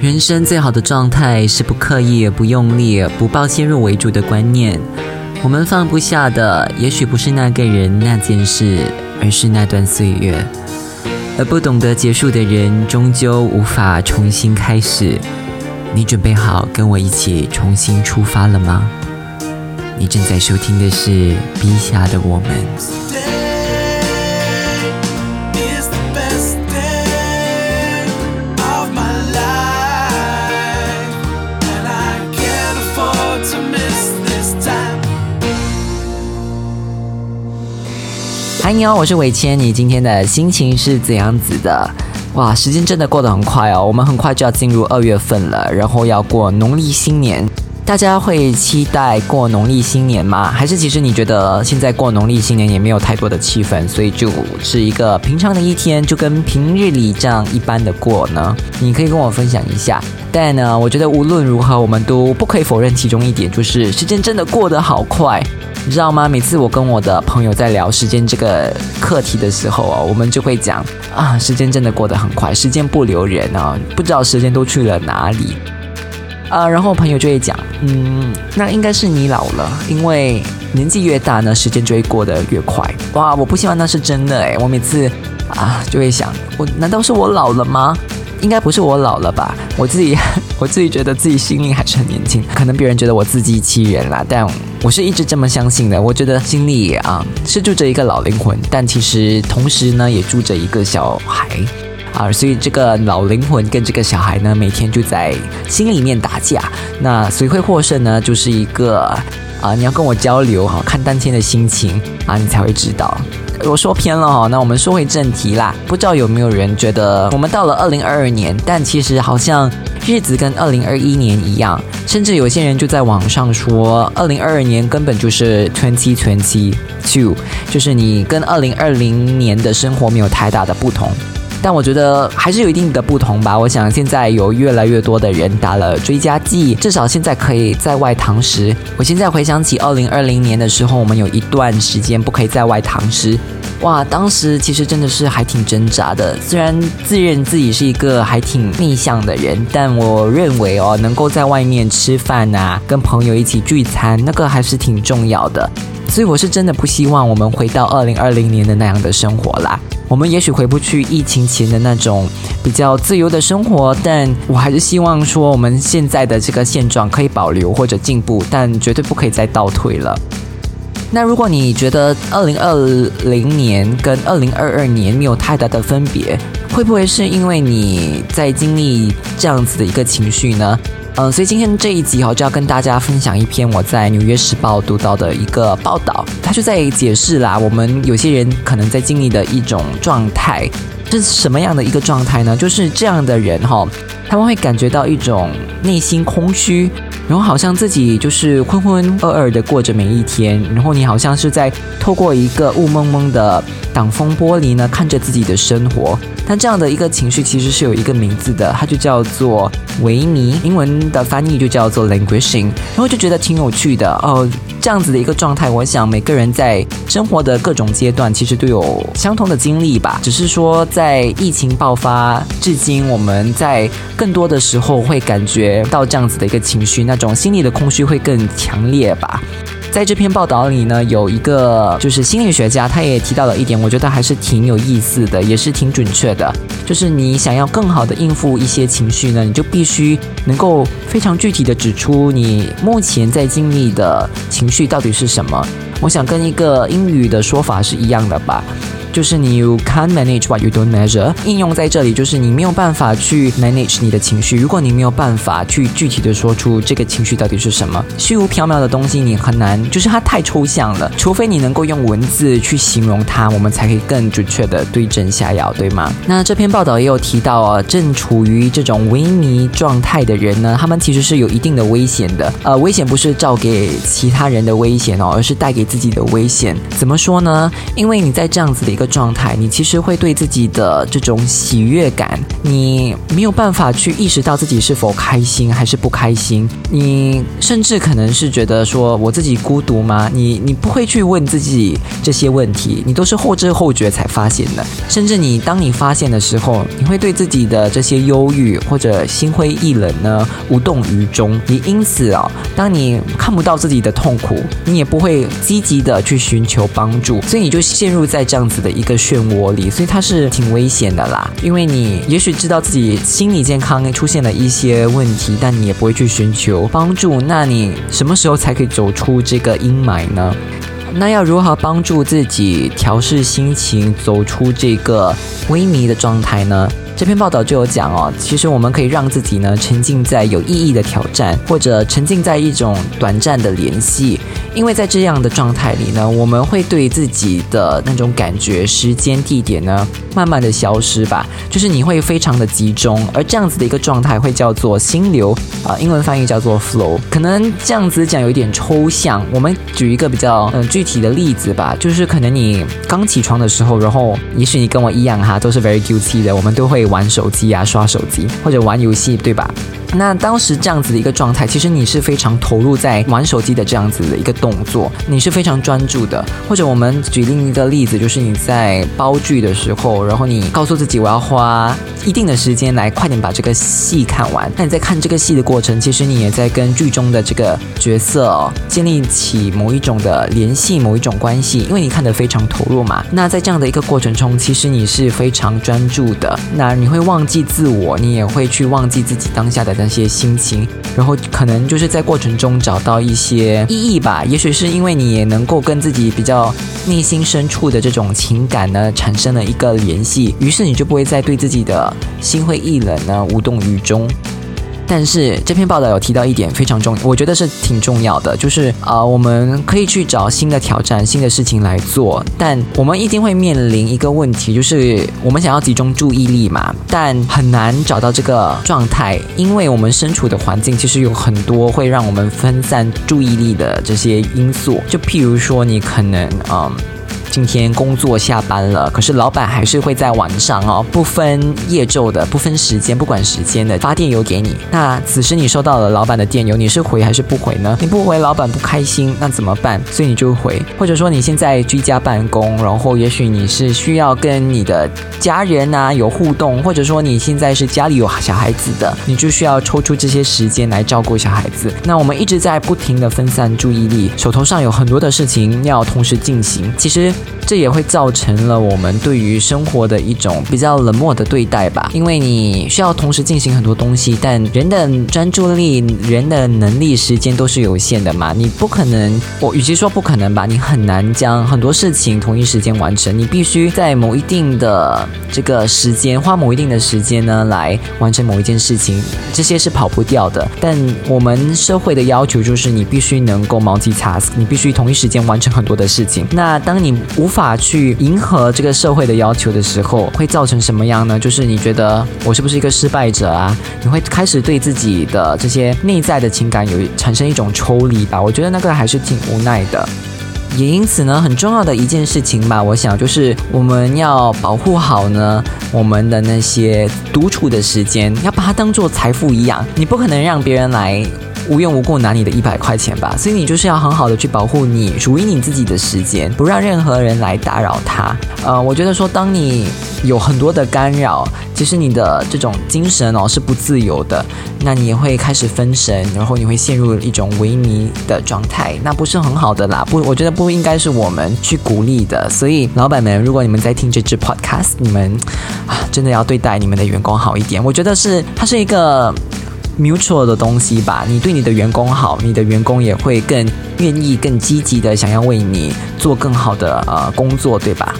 人生最好的状态是不刻意、不用力、不抱先入为主的观念。我们放不下的，也许不是那个人、那件事，而是那段岁月。而不懂得结束的人，终究无法重新开始。你准备好跟我一起重新出发了吗？你正在收听的是《笔下的我们》。嗨，你好，我是伟谦。你今天的心情是怎样子的？哇，时间真的过得很快哦，我们很快就要进入二月份了，然后要过农历新年。大家会期待过农历新年吗？还是其实你觉得现在过农历新年也没有太多的气氛，所以就是一个平常的一天，就跟平日里这样一般的过呢？你可以跟我分享一下。但呢，我觉得无论如何，我们都不可以否认其中一点，就是时间真的过得好快。你知道吗？每次我跟我的朋友在聊时间这个课题的时候啊，我们就会讲啊，时间真的过得很快，时间不留人啊，不知道时间都去了哪里。啊，然后朋友就会讲，嗯，那应该是你老了，因为年纪越大呢，时间就会过得越快。哇，我不希望那是真的诶，我每次啊就会想，我难道是我老了吗？应该不是我老了吧？我自己 我自己觉得自己心里还是很年轻，可能别人觉得我自欺欺人啦，但我是一直这么相信的。我觉得心里啊是住着一个老灵魂，但其实同时呢也住着一个小孩啊，所以这个老灵魂跟这个小孩呢每天就在心里面打架。那谁会获胜呢？就是一个啊，你要跟我交流哈，看当天的心情啊，你才会知道。我说偏了哈，那我们说回正题啦。不知道有没有人觉得我们到了二零二二年，但其实好像日子跟二零二一年一样，甚至有些人就在网上说，二零二二年根本就是 twenty twenty two，就是你跟二零二零年的生活没有太大的不同。但我觉得还是有一定的不同吧。我想现在有越来越多的人打了追加剂，至少现在可以在外堂食。我现在回想起二零二零年的时候，我们有一段时间不可以在外堂食，哇，当时其实真的是还挺挣扎的。虽然自认自己是一个还挺内向的人，但我认为哦，能够在外面吃饭啊，跟朋友一起聚餐，那个还是挺重要的。所以我是真的不希望我们回到二零二零年的那样的生活啦。我们也许回不去疫情前的那种比较自由的生活，但我还是希望说我们现在的这个现状可以保留或者进步，但绝对不可以再倒退了。那如果你觉得二零二零年跟二零二二年没有太大的分别，会不会是因为你在经历这样子的一个情绪呢？嗯，所以今天这一集哈，就要跟大家分享一篇我在《纽约时报》读到的一个报道，他就在解释啦，我们有些人可能在经历的一种状态，是什么样的一个状态呢？就是这样的人哈，他们会感觉到一种内心空虚。然后好像自己就是浑浑噩噩的过着每一天，然后你好像是在透过一个雾蒙蒙的挡风玻璃呢，看着自己的生活。但这样的一个情绪其实是有一个名字的，它就叫做维尼，英文的翻译就叫做 languishing。然后就觉得挺有趣的哦，这样子的一个状态，我想每个人在生活的各种阶段其实都有相同的经历吧，只是说在疫情爆发至今，我们在更多的时候会感觉到这样子的一个情绪，那。种心理的空虚会更强烈吧。在这篇报道里呢，有一个就是心理学家，他也提到了一点，我觉得还是挺有意思的，也是挺准确的。就是你想要更好的应付一些情绪呢，你就必须能够非常具体的指出你目前在经历的情绪到底是什么。我想跟一个英语的说法是一样的吧。就是你 you can't manage what you don't measure，应用在这里就是你没有办法去 manage 你的情绪。如果你没有办法去具体的说出这个情绪到底是什么，虚无缥缈的东西你很难，就是它太抽象了。除非你能够用文字去形容它，我们才可以更准确的对症下药，对吗？那这篇报道也有提到啊，正处于这种萎靡状态的人呢，他们其实是有一定的危险的。呃，危险不是照给其他人的危险哦，而是带给自己的危险。怎么说呢？因为你在这样子的。个状态，你其实会对自己的这种喜悦感，你没有办法去意识到自己是否开心还是不开心。你甚至可能是觉得说我自己孤独吗？你你不会去问自己这些问题，你都是后知后觉才发现的。甚至你当你发现的时候，你会对自己的这些忧郁或者心灰意冷呢无动于衷。也因此啊，当你看不到自己的痛苦，你也不会积极的去寻求帮助，所以你就陷入在这样子的一个漩涡里。所以它是挺危险的啦，因为你也许知道自己心理健康出现了一些问题，但你也不会去寻求帮助。那你什么时候才可以走出这个阴霾呢？那要如何帮助自己调试心情，走出这个萎靡的状态呢？这篇报道就有讲哦，其实我们可以让自己呢沉浸在有意义的挑战，或者沉浸在一种短暂的联系，因为在这样的状态里呢，我们会对自己的那种感觉、时间、地点呢，慢慢的消失吧，就是你会非常的集中，而这样子的一个状态会叫做心流啊，英文翻译叫做 flow，可能这样子讲有一点抽象，我们举一个比较嗯具体的例子吧，就是可能你刚起床的时候，然后也许你跟我一样哈，都是 very guilty 的，我们都会。玩手机啊，刷手机或者玩游戏，对吧？那当时这样子的一个状态，其实你是非常投入在玩手机的这样子的一个动作，你是非常专注的。或者我们举另一个例子，就是你在煲剧的时候，然后你告诉自己我要花一定的时间来快点把这个戏看完。那你在看这个戏的过程，其实你也在跟剧中的这个角色建立起某一种的联系，某一种关系，因为你看得非常投入嘛。那在这样的一个过程中，其实你是非常专注的。那你会忘记自我，你也会去忘记自己当下的。那些心情，然后可能就是在过程中找到一些意义吧。也许是因为你也能够跟自己比较内心深处的这种情感呢产生了一个联系，于是你就不会再对自己的心灰意冷呢无动于衷。但是这篇报道有提到一点非常重要，我觉得是挺重要的，就是啊，我们可以去找新的挑战、新的事情来做，但我们一定会面临一个问题，就是我们想要集中注意力嘛，但很难找到这个状态，因为我们身处的环境其实有很多会让我们分散注意力的这些因素，就譬如说你可能嗯。今天工作下班了，可是老板还是会在晚上哦，不分夜昼的，不分时间，不管时间的发电邮给你。那此时你收到了老板的电邮，你是回还是不回呢？你不回，老板不开心，那怎么办？所以你就回，或者说你现在居家办公，然后也许你是需要跟你的家人啊有互动，或者说你现在是家里有小孩子的，你就需要抽出这些时间来照顾小孩子。那我们一直在不停的分散注意力，手头上有很多的事情要同时进行，其实。这也会造成了我们对于生活的一种比较冷漠的对待吧，因为你需要同时进行很多东西，但人的专注力、人的能力、时间都是有限的嘛，你不可能，我与其说不可能吧，你很难将很多事情同一时间完成，你必须在某一定的这个时间，花某一定的时间呢来完成某一件事情，这些是跑不掉的。但我们社会的要求就是你必须能够 multitask，你必须同一时间完成很多的事情。那当你无法去迎合这个社会的要求的时候，会造成什么样呢？就是你觉得我是不是一个失败者啊？你会开始对自己的这些内在的情感有产生一种抽离吧？我觉得那个还是挺无奈的。也因此呢，很重要的一件事情吧，我想就是我们要保护好呢我们的那些独处的时间，要把它当做财富一样，你不可能让别人来。无缘无故拿你的一百块钱吧，所以你就是要很好的去保护你属于你自己的时间，不让任何人来打扰它。呃，我觉得说，当你有很多的干扰，其实你的这种精神哦是不自由的，那你也会开始分神，然后你会陷入一种萎靡的状态，那不是很好的啦。不，我觉得不应该是我们去鼓励的。所以，老板们，如果你们在听这支 podcast，你们啊真的要对待你们的员工好一点。我觉得是，它是一个。Mutual 的东西吧，你对你的员工好，你的员工也会更愿意、更积极的想要为你做更好的呃工作，对吧？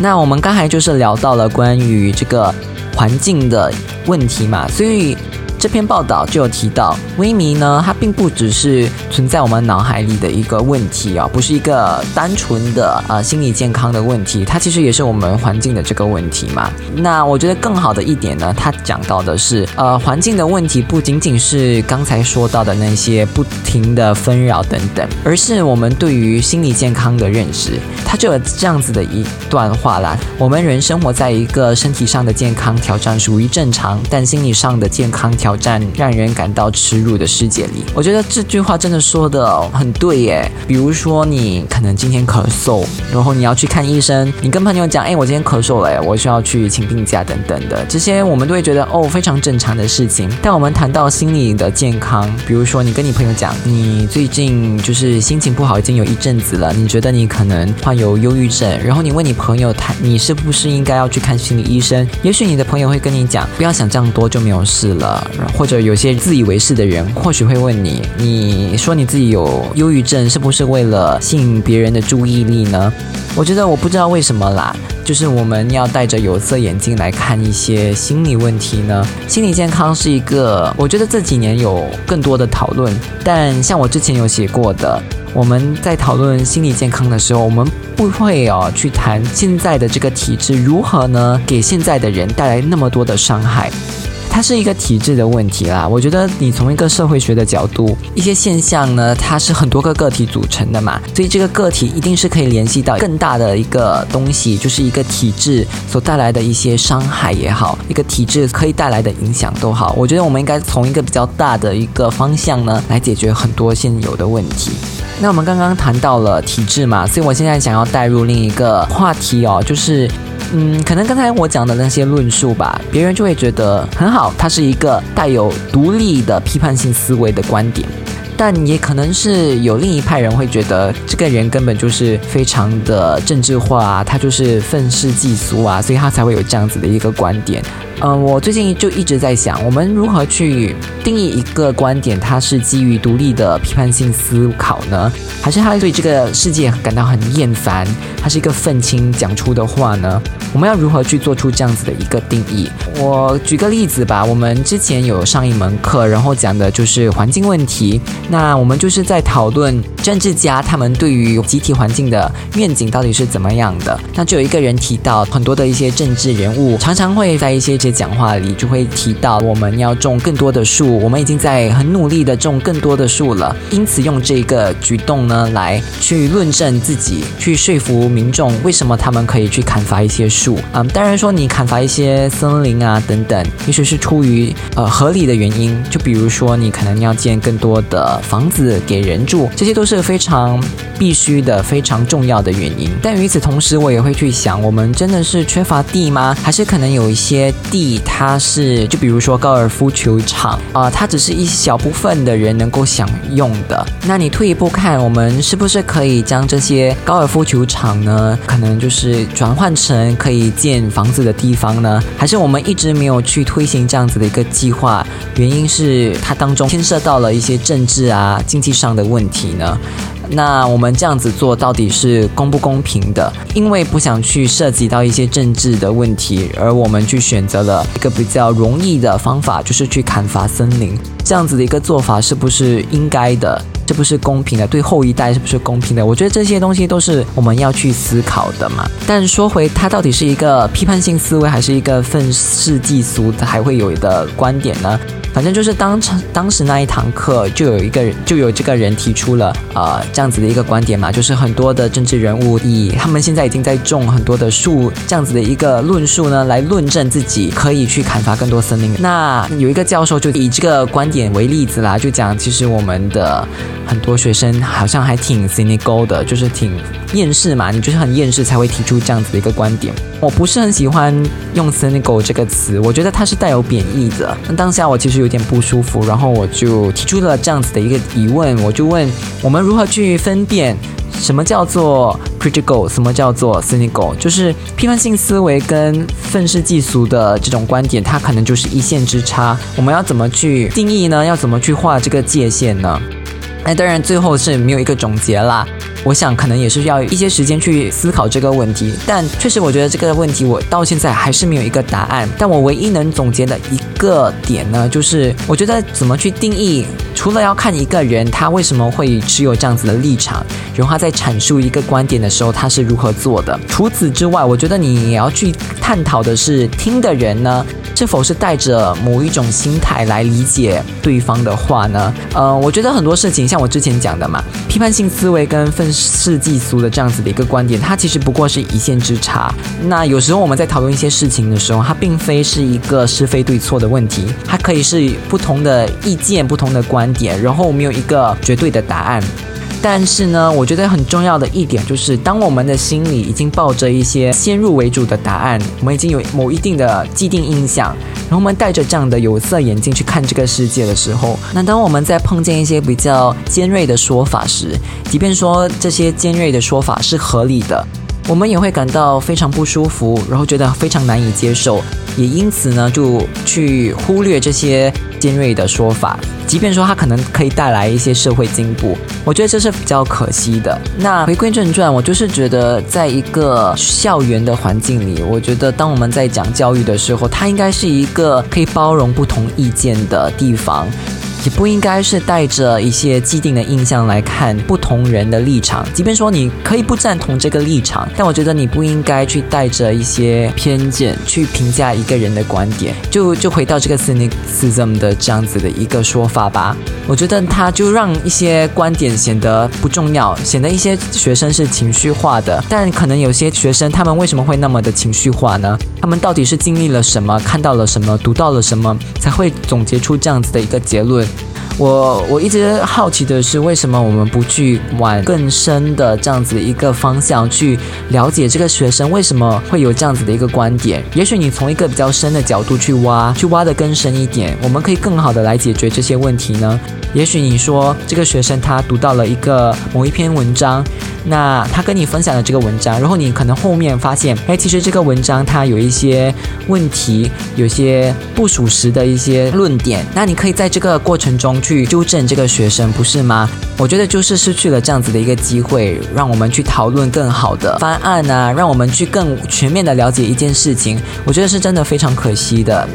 那我们刚才就是聊到了关于这个环境的问题嘛，所以这篇报道就有提到，萎靡呢，它并不只是存在我们脑海里的一个问题啊，不是一个单纯的呃心理健康的问题，它其实也是我们环境的这个问题嘛。那我觉得更好的一点呢，它讲到的是，呃，环境的问题不仅仅是刚才说到的那些不停的纷扰等等，而是我们对于心理健康的认识。它就有这样子的一段话啦：我们人生活在一个身体上的健康挑战属于正常，但心理上的健康挑挑战让人感到耻辱的世界里。我觉得这句话真的说的很对耶。比如说，你可能今天咳嗽，然后你要去看医生，你跟朋友讲，哎，我今天咳嗽了，我需要去请病假等等的，这些我们都会觉得哦，非常正常的事情。但我们谈到心理的健康，比如说你跟你朋友讲，你最近就是心情不好，已经有一阵子了，你觉得你可能患有忧郁症，然后你问你朋友谈，你是不是应该要去看心理医生？也许你的朋友会跟你讲，不要想这样多就没有事了。或者有些自以为是的人，或许会问你，你说你自己有忧郁症，是不是为了吸引别人的注意力呢？我觉得我不知道为什么啦，就是我们要戴着有色眼镜来看一些心理问题呢。心理健康是一个，我觉得这几年有更多的讨论，但像我之前有写过的。我们在讨论心理健康的时候，我们不会哦去谈现在的这个体制如何呢给现在的人带来那么多的伤害。它是一个体制的问题啦。我觉得你从一个社会学的角度，一些现象呢，它是很多个个体组成的嘛，所以这个个体一定是可以联系到更大的一个东西，就是一个体制所带来的一些伤害也好，一个体制可以带来的影响都好。我觉得我们应该从一个比较大的一个方向呢，来解决很多现有的问题。那我们刚刚谈到了体制嘛，所以我现在想要带入另一个话题哦，就是，嗯，可能刚才我讲的那些论述吧，别人就会觉得很好，它是一个带有独立的批判性思维的观点，但也可能是有另一派人会觉得这个人根本就是非常的政治化，他就是愤世嫉俗啊，所以他才会有这样子的一个观点。嗯，我最近就一直在想，我们如何去定义一个观点，它是基于独立的批判性思考呢，还是他对这个世界感到很厌烦，他是一个愤青讲出的话呢？我们要如何去做出这样子的一个定义？我举个例子吧，我们之前有上一门课，然后讲的就是环境问题，那我们就是在讨论政治家他们对于集体环境的愿景到底是怎么样的。那就有一个人提到，很多的一些政治人物常常会在一些。讲话里就会提到我们要种更多的树，我们已经在很努力的种更多的树了。因此用这个举动呢，来去论证自己，去说服民众为什么他们可以去砍伐一些树啊。当然说你砍伐一些森林啊等等，也许是出于呃合理的原因，就比如说你可能要建更多的房子给人住，这些都是非常必须的、非常重要的原因。但与此同时，我也会去想，我们真的是缺乏地吗？还是可能有一些地？地它是就比如说高尔夫球场啊，它只是一小部分的人能够享用的。那你退一步看，我们是不是可以将这些高尔夫球场呢，可能就是转换成可以建房子的地方呢？还是我们一直没有去推行这样子的一个计划？原因是它当中牵涉到了一些政治啊、经济上的问题呢？那我们这样子做到底是公不公平的？因为不想去涉及到一些政治的问题，而我们去选择了一个比较容易的方法，就是去砍伐森林。这样子的一个做法是不是应该的？是不是公平的？对后一代是不是公平的？我觉得这些东西都是我们要去思考的嘛。但说回它到底是一个批判性思维，还是一个愤世嫉俗还会有的观点呢？反正就是当场当时那一堂课就有一个人就有这个人提出了呃这样子的一个观点嘛，就是很多的政治人物以他们现在已经在种很多的树这样子的一个论述呢，来论证自己可以去砍伐更多森林。那有一个教授就以这个观点为例子啦，就讲其实我们的很多学生好像还挺 cynical 的，就是挺厌世嘛，你就是很厌世才会提出这样子的一个观点。我不是很喜欢用 cynical 这个词，我觉得它是带有贬义的。那当下我其实有点不舒服，然后我就提出了这样子的一个疑问，我就问我们如何去分辨什么叫做 critical，什么叫做 cynical，就是批判性思维跟愤世嫉俗的这种观点，它可能就是一线之差。我们要怎么去定义呢？要怎么去画这个界限呢？那当然最后是没有一个总结啦。我想可能也是要一些时间去思考这个问题。但确实，我觉得这个问题我到现在还是没有一个答案。但我唯一能总结的一个点呢，就是我觉得怎么去定义，除了要看一个人他为什么会持有这样子的立场，然后他在阐述一个观点的时候他是如何做的。除此之外，我觉得你也要去探讨的是听的人呢。是否是带着某一种心态来理解对方的话呢？呃，我觉得很多事情，像我之前讲的嘛，批判性思维跟愤世纪俗的这样子的一个观点，它其实不过是一线之差。那有时候我们在讨论一些事情的时候，它并非是一个是非对错的问题，它可以是不同的意见、不同的观点，然后没有一个绝对的答案。但是呢，我觉得很重要的一点就是，当我们的心里已经抱着一些先入为主的答案，我们已经有某一定的既定印象，然后我们带着这样的有色眼镜去看这个世界的时候，那当我们在碰见一些比较尖锐的说法时，即便说这些尖锐的说法是合理的。我们也会感到非常不舒服，然后觉得非常难以接受，也因此呢，就去忽略这些尖锐的说法，即便说它可能可以带来一些社会进步，我觉得这是比较可惜的。那回归正传，我就是觉得，在一个校园的环境里，我觉得当我们在讲教育的时候，它应该是一个可以包容不同意见的地方。也不应该是带着一些既定的印象来看不同人的立场，即便说你可以不赞同这个立场，但我觉得你不应该去带着一些偏见去评价一个人的观点。就就回到这个 cynicism 的这样子的一个说法吧，我觉得他就让一些观点显得不重要，显得一些学生是情绪化的。但可能有些学生他们为什么会那么的情绪化呢？他们到底是经历了什么，看到了什么，读到了什么，才会总结出这样子的一个结论？我我一直好奇的是，为什么我们不去往更深的这样子一个方向去了解这个学生为什么会有这样子的一个观点？也许你从一个比较深的角度去挖，去挖的更深一点，我们可以更好的来解决这些问题呢？也许你说这个学生他读到了一个某一篇文章。那他跟你分享了这个文章，然后你可能后面发现，哎，其实这个文章它有一些问题，有些不属实的一些论点。那你可以在这个过程中去纠正这个学生，不是吗？我觉得就是失去了这样子的一个机会，让我们去讨论更好的方案啊，让我们去更全面的了解一件事情。我觉得是真的非常可惜的。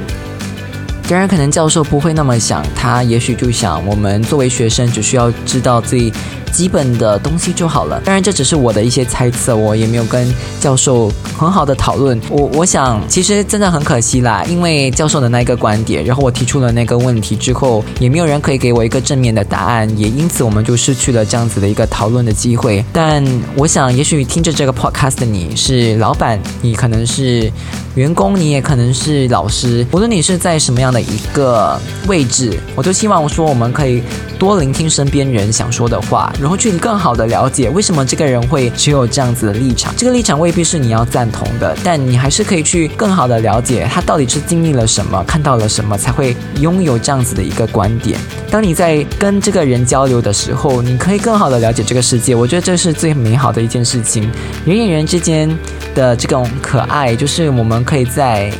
当然，可能教授不会那么想，他也许就想，我们作为学生只需要知道自己。基本的东西就好了。当然，这只是我的一些猜测，我也没有跟教授很好的讨论。我我想，其实真的很可惜啦，因为教授的那个观点，然后我提出了那个问题之后，也没有人可以给我一个正面的答案，也因此我们就失去了这样子的一个讨论的机会。但我想，也许听着这个 podcast 的你是老板，你可能是员工，你也可能是老师，无论你是在什么样的一个位置，我都希望说我们可以多聆听身边人想说的话。然后去更好的了解为什么这个人会持有这样子的立场，这个立场未必是你要赞同的，但你还是可以去更好的了解他到底是经历了什么，看到了什么，才会拥有这样子的一个观点。当你在跟这个人交流的时候，你可以更好的了解这个世界。我觉得这是最美好的一件事情。人与人之间的这种可爱，就是我们可以在。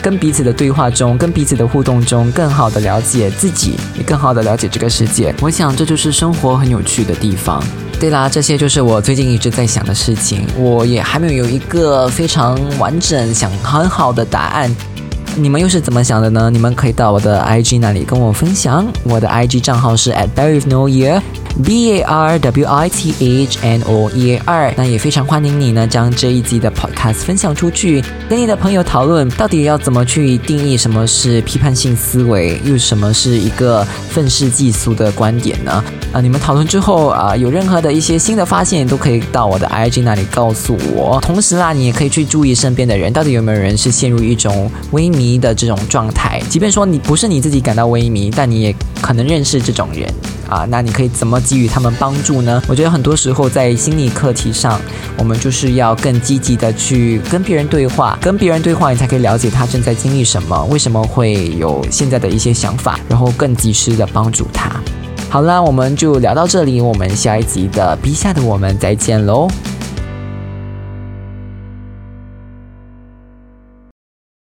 跟彼此的对话中，跟彼此的互动中，更好的了解自己，也更好的了解这个世界。我想这就是生活很有趣的地方。对啦，这些就是我最近一直在想的事情。我也还没有有一个非常完整、想很好的答案。你们又是怎么想的呢？你们可以到我的 IG 那里跟我分享。我的 IG 账号是 at barry no year。B A R W I T H N O E A R，那也非常欢迎你呢，将这一集的 podcast 分享出去，跟你的朋友讨论，到底要怎么去定义什么是批判性思维，又什么是一个愤世嫉俗的观点呢？啊，你们讨论之后啊，有任何的一些新的发现，都可以到我的 IG 那里告诉我。同时啦，你也可以去注意身边的人，到底有没有人是陷入一种萎靡的这种状态。即便说你不是你自己感到萎靡，但你也可能认识这种人。啊，那你可以怎么给予他们帮助呢？我觉得很多时候在心理课题上，我们就是要更积极的去跟别人对话，跟别人对话，你才可以了解他正在经历什么，为什么会有现在的一些想法，然后更及时的帮助他。好啦，我们就聊到这里，我们下一集的 B 下的我们再见喽。